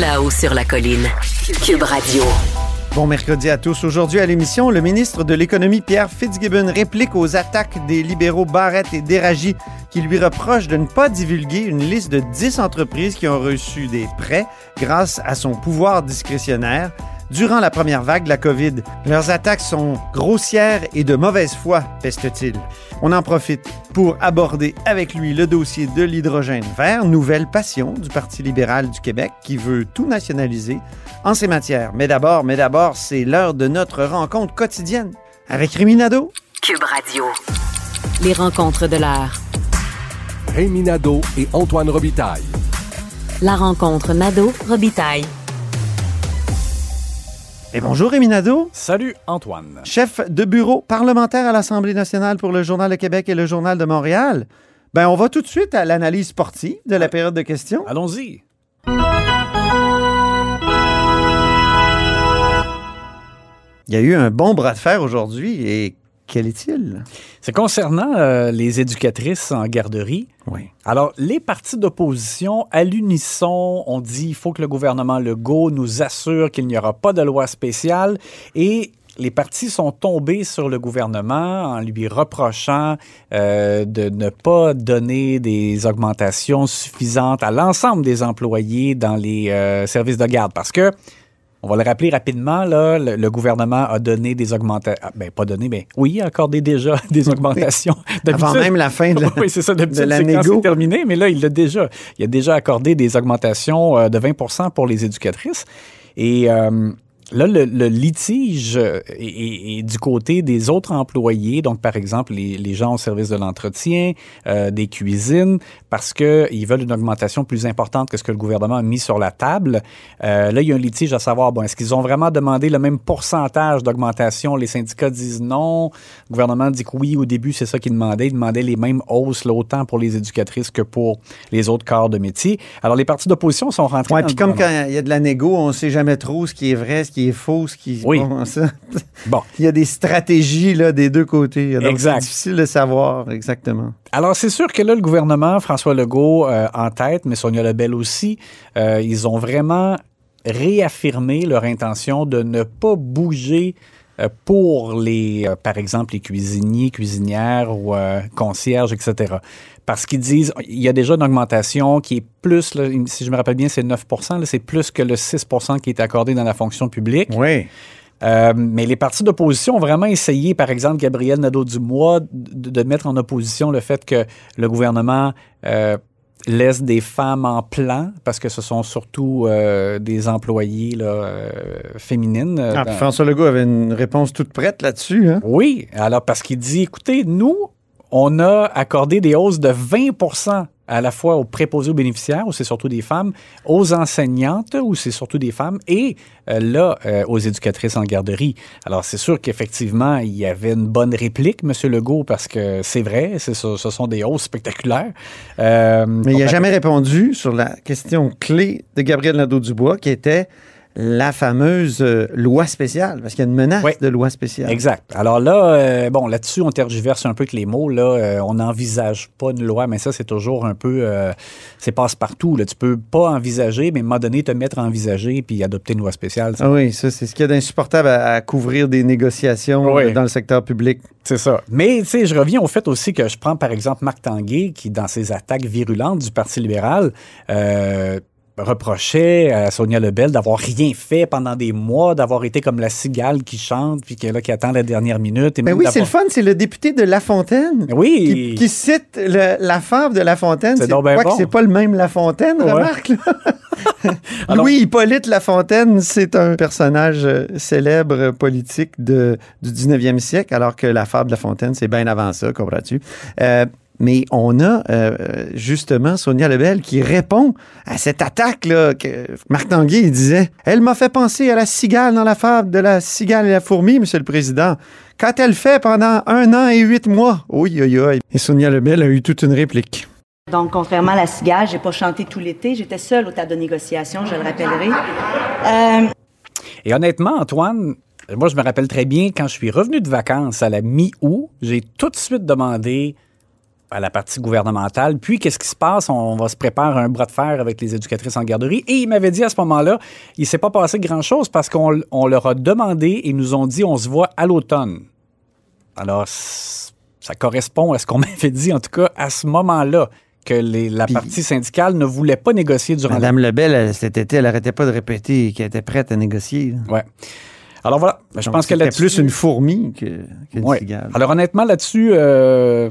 Là-haut sur la colline. Cube Radio. Bon mercredi à tous. Aujourd'hui à l'émission, le ministre de l'Économie Pierre Fitzgibbon réplique aux attaques des libéraux Barrett et Déragi qui lui reprochent de ne pas divulguer une liste de 10 entreprises qui ont reçu des prêts grâce à son pouvoir discrétionnaire durant la première vague de la COVID. Leurs attaques sont grossières et de mauvaise foi, peste-t-il. On en profite pour aborder avec lui le dossier de l'hydrogène vert, nouvelle passion du Parti libéral du Québec qui veut tout nationaliser en ces matières. Mais d'abord, mais d'abord, c'est l'heure de notre rencontre quotidienne avec Rémi Nadeau. Cube Radio. Les rencontres de l'heure. Rémi Nadeau et Antoine Robitaille. La rencontre Nadeau-Robitaille. Et bonjour Rémi Nadeau, Salut Antoine. chef de bureau parlementaire à l'Assemblée nationale pour le Journal de Québec et le Journal de Montréal. Ben, on va tout de suite à l'analyse sportive de la période de questions. Allons-y. Il y a eu un bon bras de fer aujourd'hui et quel est-il? C'est concernant euh, les éducatrices en garderie. Oui. Alors, les partis d'opposition, à l'unisson, ont dit il faut que le gouvernement Legault nous assure qu'il n'y aura pas de loi spéciale et les partis sont tombés sur le gouvernement en lui reprochant euh, de ne pas donner des augmentations suffisantes à l'ensemble des employés dans les euh, services de garde. Parce que, on va le rappeler rapidement, là, le, le gouvernement a donné des augmentations. Ben, pas donné, mais oui, a accordé déjà des augmentations. Avant même la fin de la, oui, c'est ça, de la négo. terminé, mais là, il l'a déjà. Il a déjà accordé des augmentations euh, de 20 pour les éducatrices. Et euh, là, le, le litige euh, est, est- est du côté des autres employés, donc par exemple les, les gens au service de l'entretien, euh, des cuisines, parce qu'ils veulent une augmentation plus importante que ce que le gouvernement a mis sur la table. Euh, là, il y a un litige à savoir, bon, est-ce qu'ils ont vraiment demandé le même pourcentage d'augmentation? Les syndicats disent non. Le gouvernement dit que oui, au début, c'est ça qu'ils demandaient. Ils demandaient les mêmes hausses, là, autant pour les éducatrices que pour les autres corps de métier. Alors, les partis d'opposition sont rentrés Ouais, dans puis comme quand il y a de la négo, on ne sait jamais trop ce qui est vrai, ce qui est faux, ce qui Oui. bon, ça. Bon. Il y a des stratégies là, des deux côtés. Donc. C'est difficile de savoir exactement. Alors, c'est sûr que là, le gouvernement, François Legault euh, en tête, mais Sonia Lebel aussi, euh, ils ont vraiment réaffirmé leur intention de ne pas bouger euh, pour les, euh, par exemple, les cuisiniers, cuisinières ou euh, concierges, etc. Parce qu'ils disent, il y a déjà une augmentation qui est plus, là, si je me rappelle bien, c'est 9 là, c'est plus que le 6% qui est accordé dans la fonction publique. Oui. Euh, mais les partis d'opposition ont vraiment essayé, par exemple, Gabriel Nadeau-Dubois, de, de mettre en opposition le fait que le gouvernement euh, laisse des femmes en plan, parce que ce sont surtout euh, des employés là, euh, féminines. euh, Ah, dans- François Legault avait une réponse toute prête là-dessus. Hein? oui, alors parce qu'il dit, écoutez, nous, on a accordé des hausses de 20% à la fois aux préposés aux bénéficiaires, où c'est surtout des femmes, aux enseignantes, où c'est surtout des femmes, et euh, là, euh, aux éducatrices en garderie. Alors, c'est sûr qu'effectivement, il y avait une bonne réplique, M. Legault, parce que c'est vrai, ce, ce sont des hausses spectaculaires. Euh, Mais il n'a jamais répondu sur la question clé de Gabriel Nadeau-Dubois qui était la fameuse euh, loi spéciale, parce qu'il y a une menace Oui. de loi spéciale. Exact. Alors là, euh, bon, là-dessus, on tergiverse un peu avec les mots. Là, Euh, on n'envisage pas une loi, mais ça, c'est toujours un peu, c'est passe-partout. Là. Tu peux pas envisager, mais à un moment donné, te mettre à envisager puis adopter une loi spéciale. Ah oui, ça, c'est ce qu'il y a d'insupportable à, à couvrir des négociations Oui. dans le secteur public. C'est ça. Mais, tu sais, je reviens au fait aussi que je prends, par exemple, Marc Tanguay, qui, dans ses attaques virulentes du Parti libéral, reprochait à Sonia Lebel d'avoir rien fait pendant des mois, d'avoir été comme la cigale qui chante, puis qui est là, qui attend la dernière minute. Et Ben même oui, c'est le fun, c'est le député de La Fontaine. Oui. Qui, qui cite le- la fable de La Fontaine. C'est donc ben bon. c'est pas le même La Fontaine, Ouais. remarque. Alors- Louis Hippolyte La Fontaine, c'est un personnage euh, célèbre politique de, du 19e siècle, alors que la fable de La Fontaine, c'est bien avant ça, comprends-tu? Euh, mais on a euh, justement Sonia Lebel qui répond à cette attaque-là que Marc Tanguay il disait. Elle m'a fait penser à la cigale dans la fable de la cigale et la fourmi, Monsieur le Président. Quand elle fait pendant un an et huit mois. Oui, oui, oui. Et Sonia Lebel a eu toute une réplique. Donc, contrairement à la cigale, j'ai pas chanté tout l'été. J'étais seule au table de négociation, je le rappellerai. Euh, Et honnêtement, Antoine, moi, je me rappelle très bien, quand je suis revenu de vacances à la mi-août, j'ai tout de suite demandé à la partie gouvernementale, puis qu'est-ce qui se passe? On va se préparer un bras de fer avec les éducatrices en garderie. Et il m'avait dit à ce moment-là, il s'est pas passé grand-chose parce qu'on on leur a demandé et ils nous ont dit, on se voit à l'automne. Alors, ça correspond à ce qu'on m'avait dit, en tout cas, à ce moment-là, que les- la Puis- partie syndicale ne voulait pas négocier durant la Madame Lebel, elle, cet été, elle n'arrêtait pas de répéter qu'elle était prête à négocier. Ouais. Alors voilà, je Donc, pense que c'était là-dessus... plus une fourmi que, qu'une Ouais. cigale. Alors honnêtement, là-dessus, euh,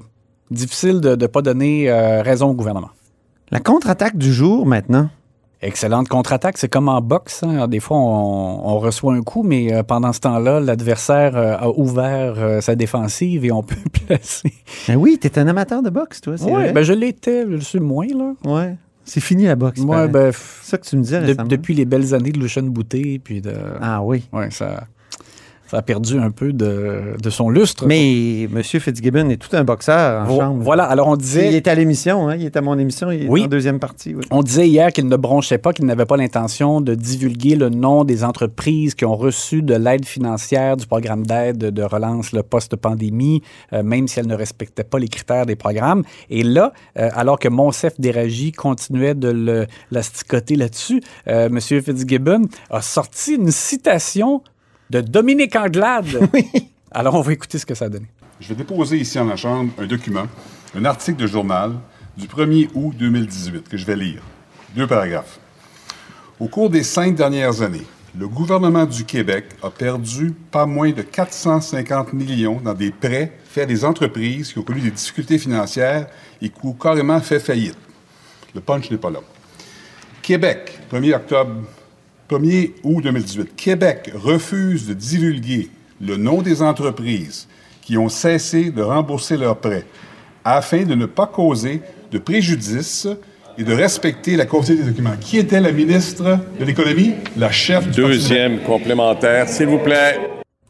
difficile de ne pas donner euh, raison au gouvernement. La contre-attaque du jour, maintenant. Excellente contre-attaque, c'est comme en boxe. hein. Des fois, on, on reçoit un coup, mais euh, pendant ce temps-là, l'adversaire euh, a ouvert sa défensive et on peut placer. Ben oui, t'es un amateur de boxe, toi, Oui, ben je l'étais, je le suis moins, là. Ouais. C'est fini la boxe. Pareil. ben, c'est ça que tu me disais de- depuis les belles années de Lucian Boutet, puis de. Ah oui. Ouais, ça, ça a perdu un peu de, de son lustre. Mais M. Fitzgibbon est tout un boxeur en Vo- chambre. Voilà, alors on Il disait. est à l'émission, hein? il est à mon émission, il est Oui. en deuxième partie. oui. On disait hier qu'il ne bronchait pas, qu'il n'avait pas l'intention de divulguer le nom des entreprises qui ont reçu de l'aide financière du programme d'aide de relance le post-pandémie, euh, même si elles ne respectaient pas les critères des programmes. Et là, euh, alors que Monsef Déragi continuait de le, l'asticoter là-dessus, euh, M. Fitzgibbon a sorti une citation de Dominique Anglade. Alors, on va écouter ce que ça a donné. Je vais déposer ici en la Chambre un document, un article de journal du 1er août 2018 que je vais lire. Deux paragraphes. Au cours des cinq dernières années, le gouvernement du Québec a perdu pas moins de 450 millions dans des prêts faits à des entreprises qui ont connu des difficultés financières et qui ont carrément fait faillite. Le punch n'est pas là. Québec, 1er octobre, 1er août 2018, Québec refuse de divulguer le nom des entreprises qui ont cessé de rembourser leurs prêts afin de ne pas causer de préjudice et de respecter la qualité des documents. Qui était la ministre de l'Économie? La chef du Deuxième complémentaire, s'il vous plaît.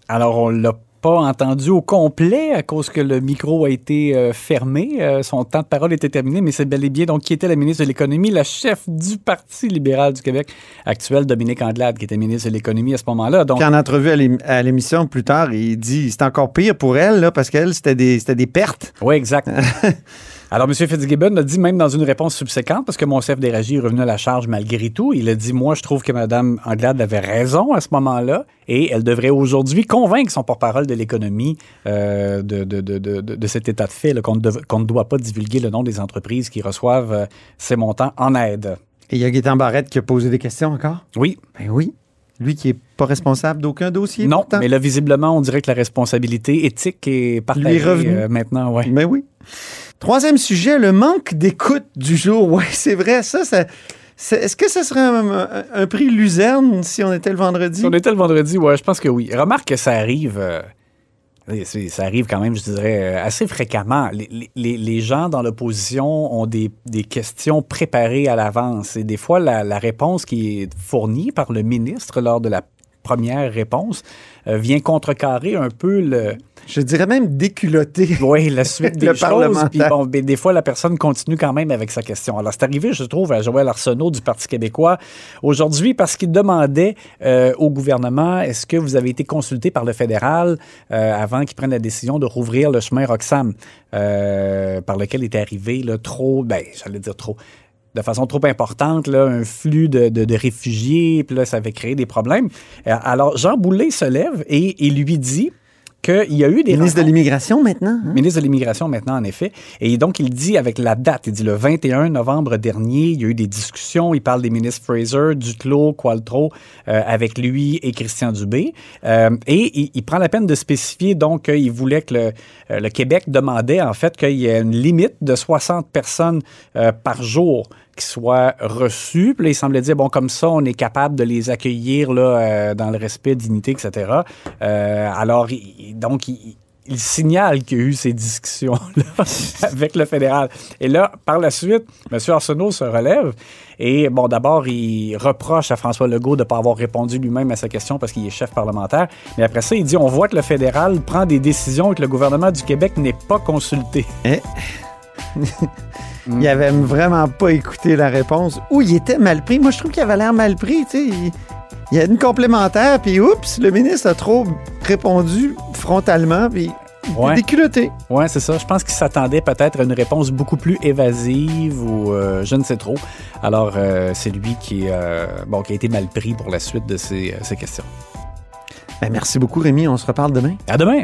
Alors, on l'a pas entendu au complet à cause que le micro a été euh, fermé. Euh, son temps de parole était terminé, mais c'est bel et bien donc qui était la ministre de l'Économie, la chef du Parti libéral du Québec actuel, Dominique Anglade, qui était ministre de l'Économie à ce moment-là. Donc, Puis en entrevue à l'ém- à l'émission plus tard, il dit c'est encore pire pour elle, là, parce qu'elle, c'était des, des pertes. Oui, exact. Alors, M. Fitzgibbon a dit, même dans une réponse subséquente, parce que mon chef d'éragie est revenu à la charge malgré tout, il a dit Moi, je trouve que Mme Anglade avait raison à ce moment-là et elle devrait aujourd'hui convaincre son porte-parole de l'économie euh, de, de, de, de, de cet état de fait, qu'on, ne dev- qu'on ne doit pas divulguer le nom des entreprises qui reçoivent euh, ces montants en aide. Et il y a Gaétan Barrette qui a posé des questions encore? Oui. Ben oui. Lui qui est pas responsable d'aucun dossier. Non, pourtant? mais là, visiblement, on dirait que la responsabilité éthique est partagée Lui est revenu. euh, maintenant. Ouais. Ben oui. Troisième sujet, le manque d'écoute du jour. Oui, c'est vrai, ça, est-ce que ce serait un, un- un prix Luzerne si on était le vendredi? Si on était le vendredi, ouais, je pense que oui. Remarque que ça arrive. euh, ça arrive quand même, je dirais, euh, assez fréquemment. Les, gens dans l'opposition ont des, questions préparées à l'avance. Et des fois, la, réponse qui est fournie par le ministre lors de la première réponse, vient contrecarrer un peu le... Je dirais même déculotté. Oui, la suite des Le choses. Puis bon, ben, des fois, la personne continue quand même avec sa question. Alors, c'est arrivé, je trouve, à Joël Arsenault du Parti québécois aujourd'hui parce qu'il demandait euh, au gouvernement est-ce que vous avez été consulté par le fédéral euh, avant qu'il prenne la décision de rouvrir le chemin Roxham, euh, par lequel est arrivé là, trop, ben, j'allais dire trop de façon trop importante, là, un flux de, de- de réfugiés, puis là, ça avait créé des problèmes. Euh, Alors, Jean Boulet se lève et, et lui dit qu'il y a eu des Ministre de l'immigration maintenant. hein? ministre de l'Immigration maintenant, en effet. Et donc, il dit avec la date, il dit le 21 novembre dernier, il y a eu des discussions, il parle des ministres Fraser, Duclos, Qualtrough, euh, avec lui et Christian Dubé. Euh, et il, il prend la peine de spécifier donc qu'il voulait que le, le Québec demandait en fait qu'il y ait une limite de 60 personnes euh, par jour qui soient reçues. Puis là, il semblait dire, bon, comme ça, on est capable de les accueillir là, euh, dans le respect, dignité, etc. Euh, alors, donc, il, il signale qu'il y a eu ces discussions-là avec le fédéral. Et là, par la suite, M. Arsenault se relève et, bon, d'abord, il reproche à François Legault de ne pas avoir répondu lui-même à sa question parce qu'il est chef parlementaire. Mais après ça, il dit on voit que le fédéral prend des décisions et que le gouvernement du Québec n'est pas consulté. Eh. Il avait vraiment pas écouté la réponse. Ou il était mal pris. Moi, je trouve qu'il avait l'air mal pris. tu sais. Il, il y a une complémentaire, puis oups, le ministre a trop répondu frontalement, puis Ouais. déculotté. Ouais, c'est ça. Je pense qu'il s'attendait peut-être à une réponse beaucoup plus évasive ou euh, je ne sais trop. Alors, euh, c'est lui qui, euh, bon, qui a été mal pris pour la suite de ces, ces questions. Ben, merci beaucoup, Rémi. On se reparle demain. À demain.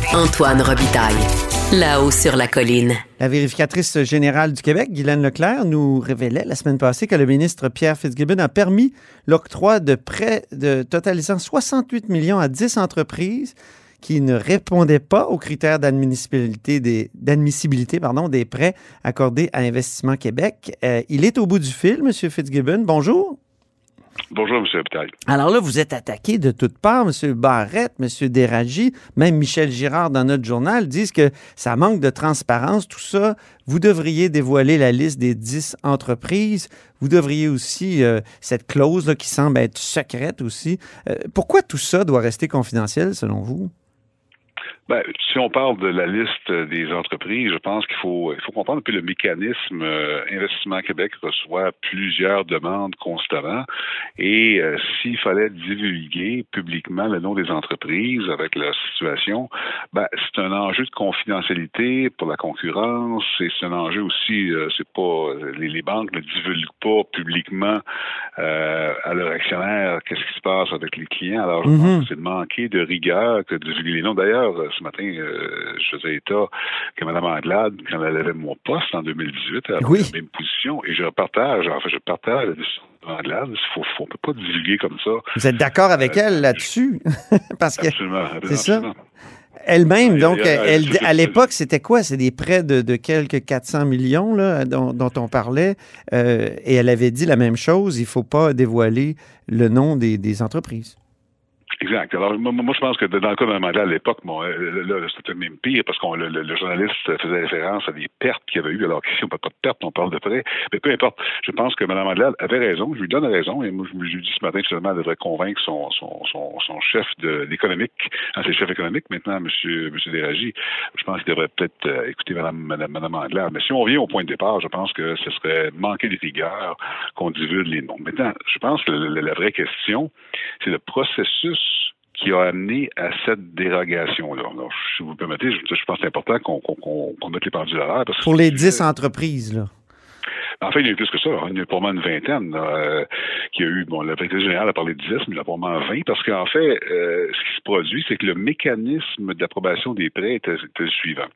Antoine Robitaille, là-haut sur la colline. La vérificatrice générale du Québec, Guylaine Leclerc, nous révélait la semaine passée que le ministre Pierre Fitzgibbon a permis l'octroi de prêts totalisant 68 millions à 10 entreprises qui ne répondaient pas aux critères d'admissibilité des prêts accordés à Investissement Québec. Euh, il est au bout du fil, M. Fitzgibbon. Bonjour. Bonjour, M. Hôpital. Alors là, vous êtes attaqué de toutes parts, M. Barrette, M. Déragi, même Michel Girard dans notre journal disent que ça manque de transparence, tout ça. Vous devriez dévoiler la liste des 10 entreprises. Vous devriez aussi, euh, cette clause là, qui semble être secrète aussi. Euh, pourquoi tout ça doit rester confidentiel selon vous? Ben, si on parle de la liste des entreprises, je pense qu'il faut, il faut comprendre peu le mécanisme. Euh, Investissement Québec reçoit plusieurs demandes constamment et euh, s'il fallait divulguer publiquement le nom des entreprises avec leur situation, ben, c'est un enjeu de confidentialité pour la concurrence et c'est un enjeu aussi, euh, c'est pas les, les, banques ne divulguent pas publiquement à leurs actionnaires qu'est-ce qui se passe avec les clients. Alors, je mm -hmm. pense que c'est de manquer de rigueur que de divulguer les noms. D'ailleurs, ce matin, euh, je faisais état que Mme Anglade, quand elle avait mon poste en 2018, elle avait oui. la même position. Et je partage, en fait, je partage la décision de Anglade. Il ne peut pas divulguer comme ça. Vous êtes d'accord avec euh, elle là-dessus? Parce que absolument. C'est ça. Elle-même, donc, elle, à l'époque, c'était quoi? C'est des prêts de, de, quelques 400 millions là, dont, dont on parlait. Euh, et elle avait dit la même chose, il ne faut pas dévoiler le nom des, des entreprises. Exact. Alors, moi, moi, je pense que dans le cas d'un mandat à l'époque, bon, euh, c'était même pire parce que le, journaliste faisait référence à des pertes qu'il y avait eu. Alors, ici, on ne parle pas de pertes, on parle de prêts. Mais peu importe. Je pense que Mme Mandelal avait raison. Je lui donne raison. Et moi, je lui dis ce matin, finalement, elle devrait convaincre son, son, son, chef d'économique, hein, c'est le chef économique maintenant, M. Monsieur, monsieur Déragi. Je pense qu'il devrait peut-être euh, écouter Mme, Mme, Mme Mandelal. Mais si on revient au point de départ, je pense que ce serait manquer de rigueur qu'on divulgue les noms. Maintenant, je pense que la vraie question, c'est le processus qui a amené à cette dérogation-là. Si vous me permettez, je, je pense que c'est important qu'on qu qu mette les pendules à l'heure. Pour les dix entreprises, là. En fait, il y a eu plus que ça. Il y a eu pour moi une vingtaine euh, qui a eu, bon, le directeur général a parlé de 10, mais il y a pour moi 20, parce qu'en fait, euh, ce qui se produit, c'est que le mécanisme d'approbation des prêts était, était, le suivant.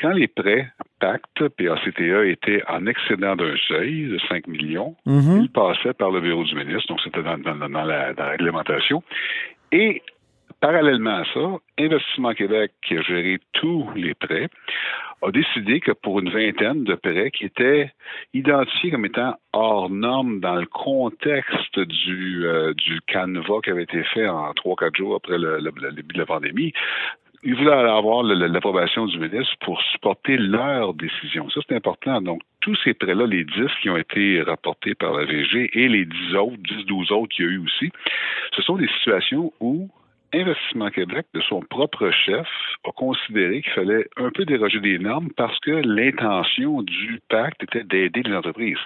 Quand les prêts Pacte, PACTA, étaient en excédent d'un seuil de 5 millions, mm -hmm. ils passaient par le bureau du ministre, donc c'était dans, dans, dans, la, dans la réglementation, et Parallèlement à ça, Investissement Québec, qui a géré tous les prêts, a décidé que pour une vingtaine de prêts qui étaient identifiés comme étant hors normes dans le contexte du, euh, du canevas qui avait été fait en trois, quatre jours après le début de la pandémie, ils voulaient avoir l'approbation du ministre pour supporter leur décision. Ça, c'est important. Donc, tous ces prêts-là, les 10 qui ont été rapportés par la VG et les 10 autres, 10, 12 autres qu'il y a eu aussi, ce sont des situations où Investissement Québec, de son propre chef, a considéré qu'il fallait un peu déroger des normes parce que l'intention du pacte était d'aider les entreprises.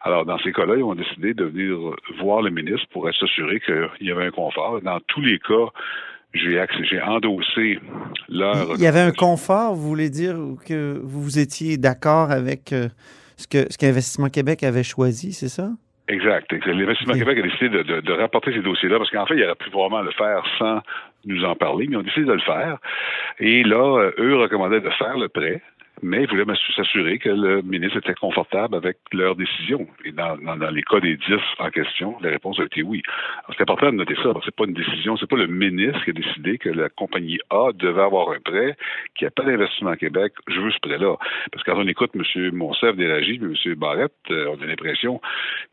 Alors, dans ces cas-là, ils ont décidé de venir voir le ministre pour s'assurer qu'il y avait un confort. Dans tous les cas, j'ai endossé leur. Il y avait un confort, vous voulez dire que vous étiez d'accord avec ce que ce qu'Investissement Québec avait choisi, c'est ça? Exact. L'Investissement Québec a décidé de, de, de rapporter ces dossiers-là parce qu'en fait, il aurait pu vraiment le faire sans nous en parler, mais ils ont décidé de le faire. Et là, eux recommandaient de faire le prêt mais ils voulaient s'assurer que le ministre était confortable avec leur décision. Et dans, les cas des 10 en question, la réponse a été oui. C'est important de noter ça, parce que c'est pas une décision, c'est pas le ministre qui a décidé que la compagnie A devait avoir un prêt, qui a pas d'investissement à Québec, je veux ce prêt-là. Parce que quand on écoute M. Monsef d'Éragie, M. Barrette, euh, on a l'impression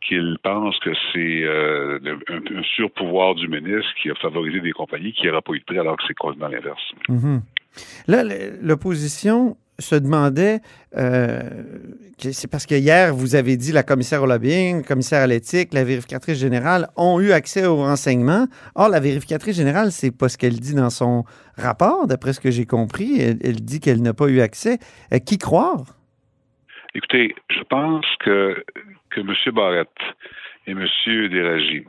qu'il pense que c'est euh, un, surpouvoir du ministre qui a favorisé des compagnies qui n'auraient pas eu de prêt alors que c'est complètement l'inverse. Mm -hmm. Là, l'opposition se demandait, euh, c'est parce que hier, vous avez dit la commissaire au lobbying, le commissaire à l'éthique, la vérificatrice générale ont eu accès aux renseignements. Or, la vérificatrice générale, c'est pas ce qu'elle dit dans son rapport, d'après ce que j'ai compris. Elle, dit qu'elle n'a pas eu accès. Euh, qui croire? Écoutez, je pense que, que M. Barrette et M. Déragi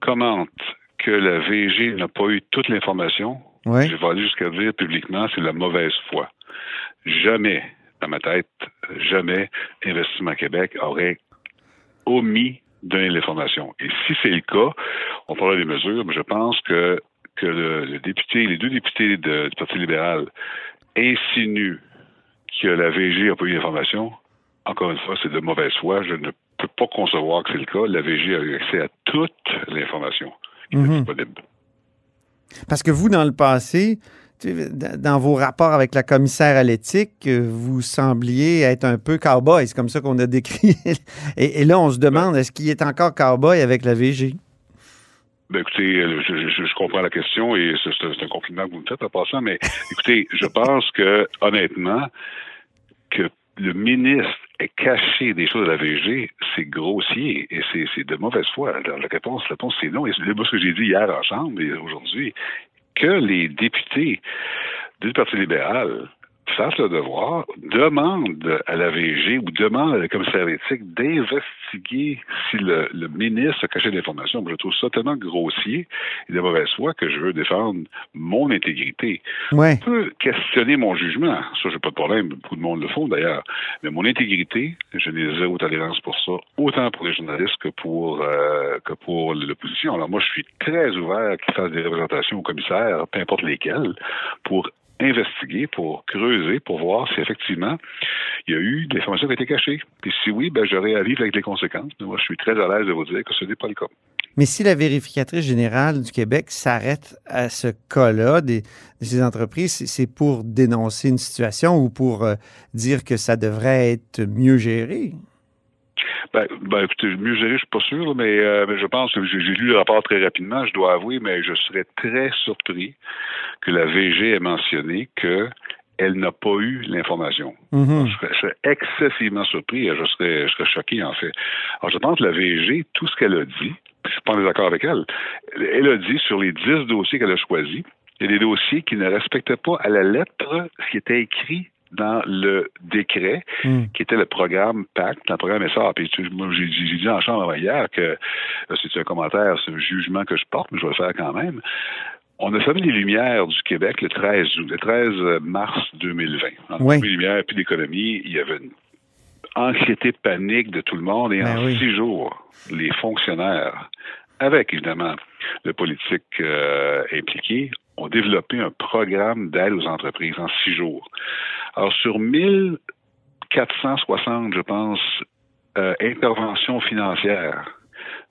commentent que la VG n'a pas eu toute l'information. Je vais aller jusqu'à dire publiquement, c'est la mauvaise foi jamais, dans ma tête, jamais Investissement Québec aurait omis donner l'information. Et si c'est le cas, on parlera des mesures, mais je pense que, que le, le député, les deux députés de, du Parti libéral insinuent que la VG n'a pas eu l'information. Encore une fois, c'est de mauvaise foi. Je ne peux pas concevoir que c'est le cas. La VG a eu accès à toute l'information qui mm -hmm. -hmm. disponible. Parce que vous, dans le passé, dans vos rapports avec la commissaire à l'éthique, vous sembliez être un peu cowboy. C'est comme ça qu'on a décrit. Et, là, on se demande, est-ce qu'il est encore cowboy avec la VG? Ben, écoutez, je, je, je, comprends la question et c'est un compliment que vous me faites en passant, mais écoutez, je pense que, honnêtement, que le ministre caché des choses à la VG, c'est grossier et c'est de mauvaise foi. La, la réponse, la réponse c'est non. Et c'est ce que j'ai dit hier en chambre et aujourd'hui que les députés du Parti libéral fassent le devoir, demandent à la VG ou demandent à la commissaire éthique d'investiguer si le, le, ministre a caché l'information. Je trouve ça tellement grossier et de mauvaise foi que je veux défendre mon intégrité. Ouais. On peut questionner mon jugement. Ça, j'ai pas de problème. Beaucoup de monde le font d'ailleurs. Mais mon intégrité, je n'ai zéro tolérance pour ça, autant pour les journalistes que pour, euh, que pour l'opposition. Alors moi, je suis très ouvert à qu'ils fassent des représentations au commissaire, peu importe lesquelles, pour investiguer, pour creuser, pour voir si effectivement il y a eu de l'information qui a été cachée. Puis si oui, ben, j'aurai à vivre avec les conséquences. Moi, je suis très à l'aise de vous dire que ce n'est pas le cas. Mais si la vérificatrice générale du Québec s'arrête à ce cas-là de ces entreprises, c'est pour dénoncer une situation ou pour euh, dire que ça devrait être mieux géré? Ben, ben, écoutez, mieux gérer, je suis pas sûr, mais, euh, mais je pense que j'ai lu le rapport très rapidement, je dois avouer, mais je serais très surpris que la VG ait mentionné que elle n'a pas eu l'information. Mhm. Je, serais, je serais excessivement surpris, je serais, je serais choqué en fait. Alors je pense que la VG, tout ce qu'elle a dit, je suis pas en désaccord avec elle, elle a dit sur les dix dossiers qu'elle a choisis, il y a des dossiers qui ne respectaient pas à la lettre ce qui était écrit dans le décret, Hmm. qui était le programme PACT, le programme SR. Puis tu- moi, j'ai j'ai dit en chambre hier que c'est un commentaire, c'est un jugement que je porte, mais je vais le faire quand même. On a fermé les lumières du Québec le 13 août, le 13 mars 2020. On a Oui. fermé les lumières puis l'économie. Il y avait une anxiété, panique de tout le monde. Et Ben en oui. six jours, les fonctionnaires, avec évidemment le politique euh, impliqué, ont développé un programme d'aide aux entreprises en six jours. Alors, sur 1460, je pense, euh, interventions financières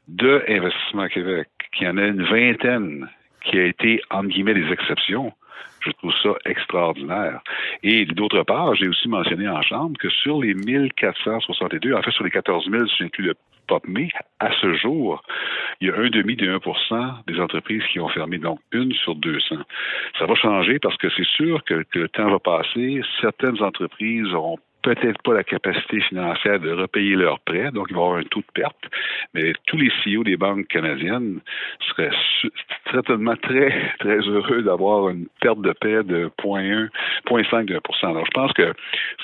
de Investissement Québec, qui en a une vingtaine qui a été, entre guillemets, des exceptions. Je trouve ça extraordinaire. Et d'autre part, j'ai aussi mentionné en chambre que sur les 1462, en fait sur les 14 000, si j'inclus le POPME, à ce jour, il y a un demi de 1 des entreprises qui ont fermé, donc une sur 200. Ça va changer parce que c'est sûr que, que le temps va passer. Certaines entreprises auront peut-être pas la capacité financière de repayer leurs prêts, donc il va y avoir un taux de perte. Mais tous les CEO des banques canadiennes seraient certainement très, très heureux d'avoir une perte de paix de 0.1, 0.5 de 1%. Alors, je pense qu'il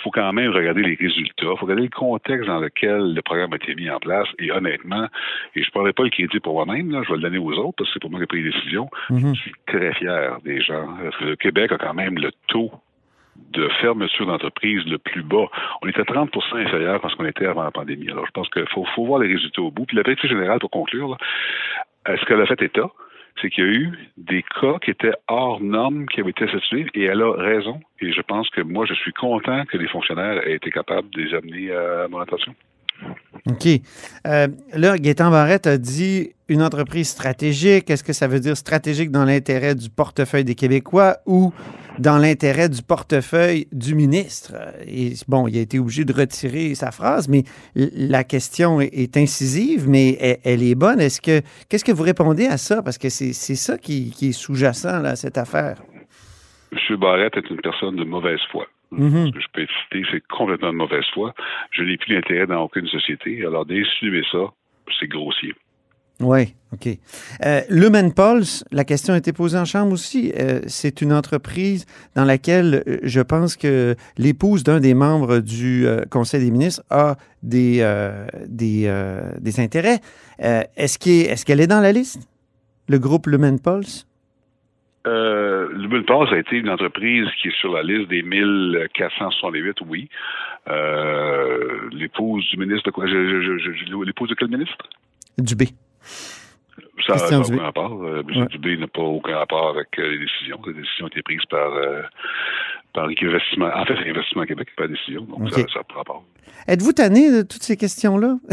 faut quand même regarder les résultats, il faut regarder le contexte dans lequel le programme a été mis en place. Et honnêtement, et je ne prendrai pas le crédit pour moi-même, je vais le donner aux autres parce que c'est pour moi qui ai pris les décisions. Mhm. Je suis très fier des gens. Parce que le Québec a quand même le taux de fermeture d'entreprise le plus bas. On était 30% inférieur à ce qu'on était avant la pandémie. Alors, je pense qu'il faut, voir les résultats au bout. Puis la vérité générale, pour conclure, là, euh, ce qu'elle a fait État, c'est qu'il y a eu des cas qui étaient hors normes qui avaient été situés et elle a raison. Et je pense que moi, je suis content que les fonctionnaires aient été capables de les amener à mon attention. OK. Euh, là, Gaétan Barrette a dit une entreprise stratégique. Est-ce que ça veut dire stratégique dans l'intérêt du portefeuille des Québécois ou dans l'intérêt du portefeuille du ministre? Bon, il a été obligé de retirer sa phrase, mais la question est, incisive, mais elle, elle est bonne. Est-ce que qu'est-ce que vous répondez à ça? Parce que c'est ça qui, est sous-jacent à cette affaire. M. Barrette est une personne de mauvaise foi. Mhm. Ce que je peux citer, c'est complètement de mauvaise foi. Je n'ai plus d'intérêt dans aucune société. Alors, d'insinuer ça, c'est grossier. Oui, OK. Euh, Lumen Pulse, la question a été posée en chambre aussi. Euh, c'est une entreprise dans laquelle euh, je pense que l'épouse d'un des membres du euh, Conseil des ministres a des, des, des intérêts. Est-ce qu'elle est, est dans la liste, le groupe Lumen Pulse? Euh, a été une entreprise qui est sur la liste des 1468, oui. Euh, l'épouse du ministre de quoi? L'épouse de quel ministre? Dubé. Ça n'a aucun rapport. Euh, M. Ouais. Dubé n'a pas aucun rapport avec euh, les décisions. Les décisions ont été prises par, par Investissement. En fait, Investissement Québec pas décision. Donc, okay. ça n'a pas rapport. Êtes-vous tanné de toutes ces questions-là?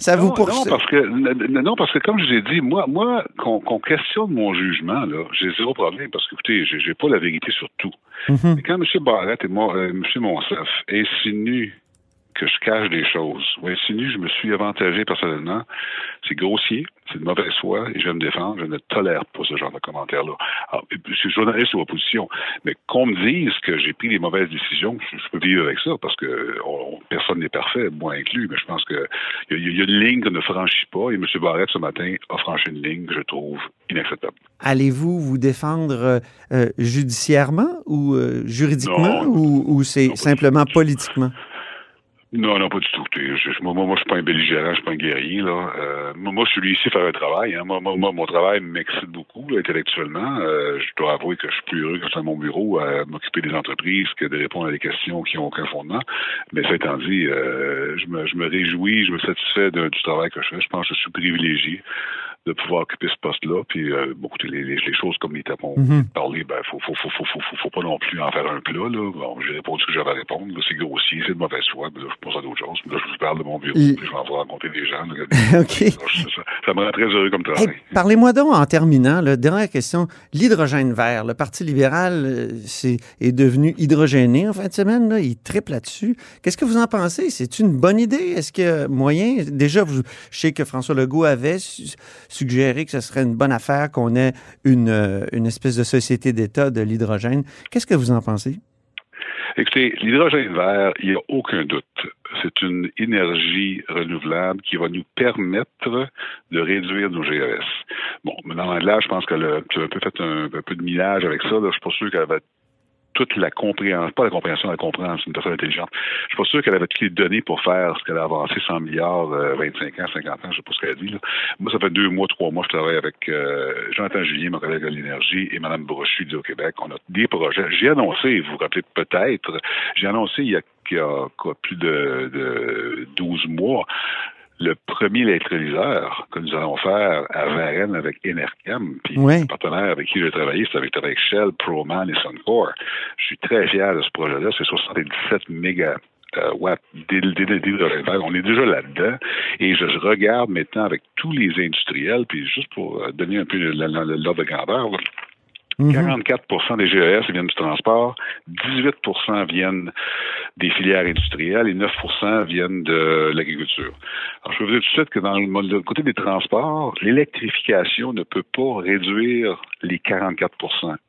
ça non, vous poursuit? Non, parce que, non, parce que comme je vous ai dit, moi, moi qu'on qu questionne mon jugement, là, j'ai zéro problème parce que, écoutez, j'ai pas la vérité sur tout. Mm -hmm. Et quand M. Barrette et moi, euh, M. Monsef insinuent que je cache des choses ou insinue je me suis avantagé personnellement, c'est grossier, c'est de mauvaise foi et je vais me défendre. Je ne tolère pas ce genre de commentaires-là. Je suis journaliste ou opposition, mais qu'on me dise que j'ai pris des mauvaises décisions, je, je, peux vivre avec ça parce que on, personne n'est parfait, moi inclus, mais je pense qu'il y, y, a une ligne qu'on ne franchit pas et M. Barrette, ce matin, a franchi une ligne que je trouve inacceptable. Allez-vous vous défendre euh, judiciairement ou euh, juridiquement non, ou, ou c'est simplement politiquement? Non, non, pas du tout. Je, moi, moi, je suis pas un belligérant, je suis pas un guerrier. Là. Euh, moi, je suis ici faire un travail. Hein. Moi, moi, mon travail m'excite beaucoup là, intellectuellement. Euh, je dois avouer que je suis plus heureux quand je suis à mon bureau à m'occuper des entreprises que de répondre à des questions qui n'ont aucun fondement. Mais ça étant dit, euh, je, me, je me réjouis, je me satisfais du travail que je fais. Je pense que je suis privilégié de pouvoir occuper ce poste-là. Puis, euh, bon, écoutez, les, les, les choses comme les tapons Mhm. parlé, ben, faut, faut, faut, faut, faut, faut, faut pas non plus en faire un plat, là. Bon, j'ai répondu ce que j'avais à répondre. C'est grossier, c'est de mauvaise foi. Mais là, je pense à d'autres choses. Là, je vous parle de mon bureau, puis je vais en voir rencontrer des gens. là. OK. ça, ça me rend très heureux comme travail. Hey, Parlez-moi donc en terminant, dernière question, l'hydrogène vert. Le Parti libéral euh, c'est- est devenu hydrogéné en fin de semaine, là, il triple là-dessus. Qu'est-ce que vous en pensez? C'est une bonne idée? Est-ce a moyen? Déjà, vous- je sais que François Legault avait suggéré que ce serait une bonne affaire qu'on ait une, euh, une espèce de société d'État de l'hydrogène. Qu'est-ce que vous en pensez? Écoutez, l'hydrogène vert, il n'y a aucun doute. C'est une énergie renouvelable qui va nous permettre de réduire nos GES. Bon, maintenant, là, je pense que tu as un peu fait un, peu de millage avec ça. Je suis pas sûr qu'elle avait toute la compréhension, pas la compréhension, la compréhension, une personne intelligente. Je suis pas sûr qu'elle avait toutes les données pour faire ce qu'elle a avancé 100 milliards, euh, 25 ans, 50 ans, je sais pas ce qu'elle a dit. Là. Moi, ça fait deux mois, trois mois, je travaille avec euh, Jonathan Julien, mon collègue de l'énergie, et Mme Brochu du Québec. On a des projets. J'ai annoncé, vous vous rappelez peut-être, j'ai annoncé il y a, plus de, de 12 mois le premier électrolyseur que nous allons faire à Varennes avec Enercam, puis Ouais. le partenaire avec qui j'ai travaillé, c'est avec, avec Shell, Proman et Suncor. Je suis très fier de ce projet-là. C'est 77 méga euh, vert. On est déjà là-dedans. Et je, je regarde maintenant avec tous les industriels, puis juste pour euh, donner un peu l'ordre de grandeur, là, 44% des GES viennent du transport, 18 viennent des filières industrielles et 9 viennent de l'agriculture. Alors, je peux vous dire tout de suite que dans le, côté des transports, l'électrification ne peut pas réduire les 44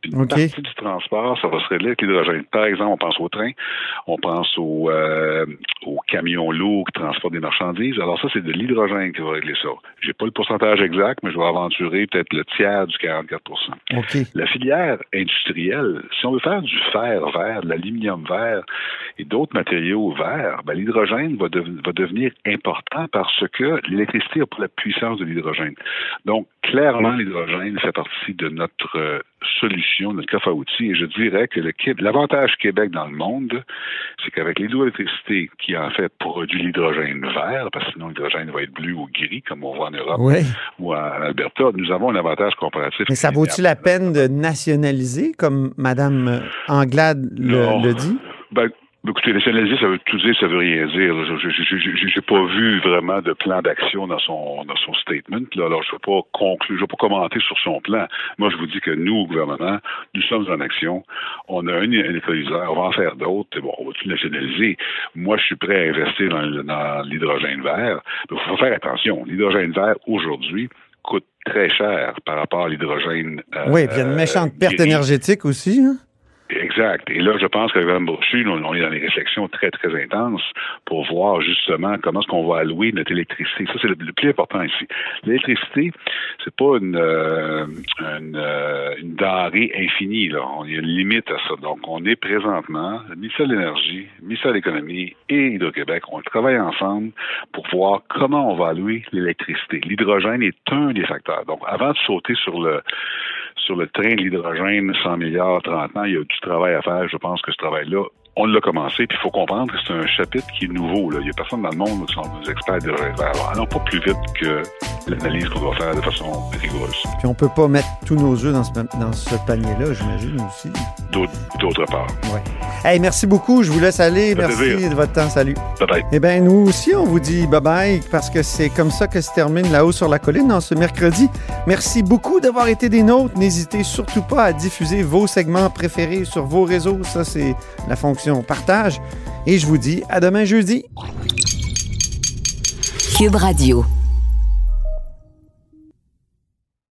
Une OK. partie du transport, ça va se régler avec l'hydrogène. Par exemple, on pense au train, on pense aux, euh, aux camions lourds qui transportent des marchandises. Alors ça, c'est de l'hydrogène qui va régler ça. J'ai pas le pourcentage exact, mais je vais aventurer peut-être le tiers du 44 OK. la industrielle, si on veut faire du fer vert, de l'aluminium vert et d'autres matériaux verts, ben, l'hydrogène va, dev- va devenir important parce que l'électricité n'a pas la puissance de l'hydrogène. Donc, clairement, l'hydrogène fait partie de notre euh, solution, notre coffre à outils. Et je dirais que l'avantage Québec dans le monde, c'est qu'avec l'hydroélectricité qui en fait produit l'hydrogène vert, parce que sinon l'hydrogène va être bleu ou gris, comme on voit en Europe ou en Alberta, nous avons un avantage comparatif. Mais ça vaut-il la peine de nationaliser, comme Mme Anglade le dit? Ben, écoutez, nationaliser, ça veut tout dire, ça veut rien dire. Je n'ai pas vu vraiment de plan d'action dans son dans son statement. Là. Alors, je ne vais pas conclure, je vais pas commenter sur son plan. Moi, je vous dis que nous, au gouvernement, nous sommes en action. On a un, électrolyseur, on va en faire d'autres. Bon, on va tout nationaliser. Moi, je suis prêt à investir dans, l'hydrogène vert. Mais il faut faire attention. L'hydrogène vert, aujourd'hui, coûte très cher par rapport à l'hydrogène. euh, oui, puis il y a une méchante perte gris. énergétique aussi. hein? Exact. Et là, je pense qu'avec Mme Brochu, on, on est dans des réflexions très, très intenses pour voir justement comment est-ce qu'on va allouer notre électricité. Ça, c'est le, le plus important ici. L'électricité, c'est pas une, euh, une, euh, infinie. Là. On- Il y a une limite à ça. Donc, on est présentement, le ministère de l'Énergie, le ministère de l'Économie et Hydro-Québec, on travaille ensemble pour voir comment on va allouer l'électricité. L'hydrogène est un des facteurs. Donc, avant de sauter sur le sur le train de l'hydrogène 100 milliards, 30 ans, il y a du travail à faire. Je pense que ce travail-là, on l'a commencé. Puis il faut comprendre que c'est un chapitre qui est nouveau. Là. Il n'y a personne dans le monde qui sont des experts vert. Alors, allons pas plus vite que l'analyse qu'on doit faire de façon rigoureuse. Puis on peut pas mettre tous nos œufs dans ce, dans ce panier-là, j'imagine aussi. D'autre part. Ouais. Hey, merci beaucoup. Je vous laisse aller. Ça Merci plaisir. de votre temps. Salut. Bye bye. Eh bien, nous aussi, on vous dit bye-bye parce que c'est comme ça que se termine là-haut sur la colline dans ce mercredi. Merci beaucoup d'avoir été des nôtres. N'hésitez surtout pas à diffuser vos segments préférés sur vos réseaux. Ça, c'est la fonction partage. Et je vous dis à demain jeudi. Cube Radio.